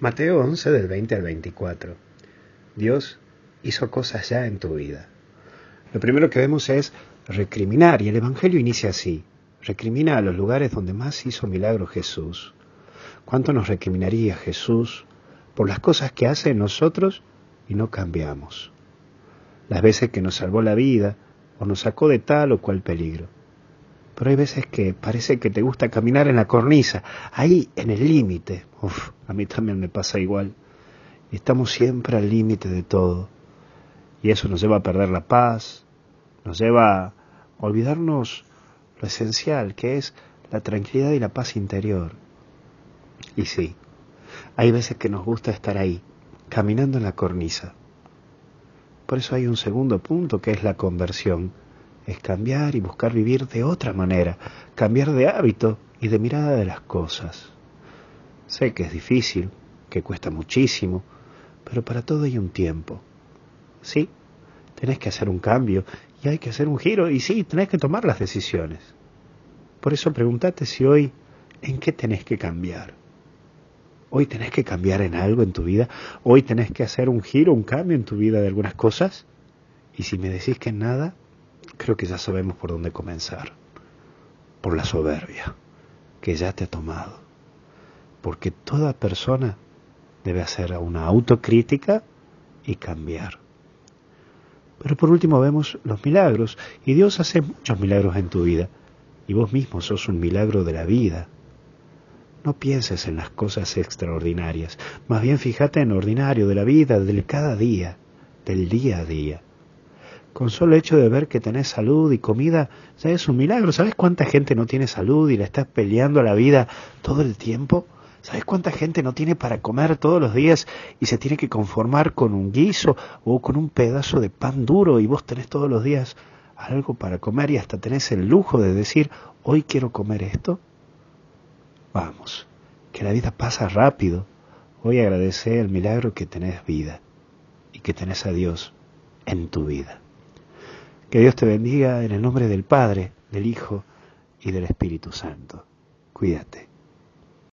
Mateo 11 del 20 al 24. Dios hizo cosas ya en tu vida. Lo primero que vemos es recriminar y el Evangelio inicia así. Recrimina a los lugares donde más hizo milagro Jesús. ¿Cuánto nos recriminaría Jesús por las cosas que hace en nosotros y no cambiamos? Las veces que nos salvó la vida o nos sacó de tal o cual peligro. Pero hay veces que parece que te gusta caminar en la cornisa, ahí en el límite. Uf, a mí también me pasa igual. Estamos siempre al límite de todo. Y eso nos lleva a perder la paz, nos lleva a olvidarnos lo esencial, que es la tranquilidad y la paz interior. Y sí, hay veces que nos gusta estar ahí, caminando en la cornisa. Por eso hay un segundo punto que es la conversión es cambiar y buscar vivir de otra manera, cambiar de hábito y de mirada de las cosas. Sé que es difícil, que cuesta muchísimo, pero para todo hay un tiempo. Sí, tenés que hacer un cambio y hay que hacer un giro y sí, tenés que tomar las decisiones. Por eso pregúntate si hoy, ¿en qué tenés que cambiar? Hoy tenés que cambiar en algo en tu vida, hoy tenés que hacer un giro, un cambio en tu vida de algunas cosas. Y si me decís que nada, creo que ya sabemos por dónde comenzar. Por la soberbia que ya te ha tomado. Porque toda persona debe hacer una autocrítica y cambiar. Pero por último vemos los milagros. Y Dios hace muchos milagros en tu vida. Y vos mismo sos un milagro de la vida. No pienses en las cosas extraordinarias. Más bien fíjate en lo ordinario de la vida, del cada día, del día a día. Con solo hecho de ver que tenés salud y comida, ya es un milagro. ¿Sabes cuánta gente no tiene salud y le estás peleando a la vida todo el tiempo? ¿Sabes cuánta gente no tiene para comer todos los días y se tiene que conformar con un guiso o con un pedazo de pan duro y vos tenés todos los días algo para comer y hasta tenés el lujo de decir, hoy quiero comer esto? Vamos, que la vida pasa rápido. Hoy agradece el milagro que tenés vida y que tenés a Dios en tu vida. Que Dios te bendiga en el nombre del Padre, del Hijo y del Espíritu Santo. Cuídate.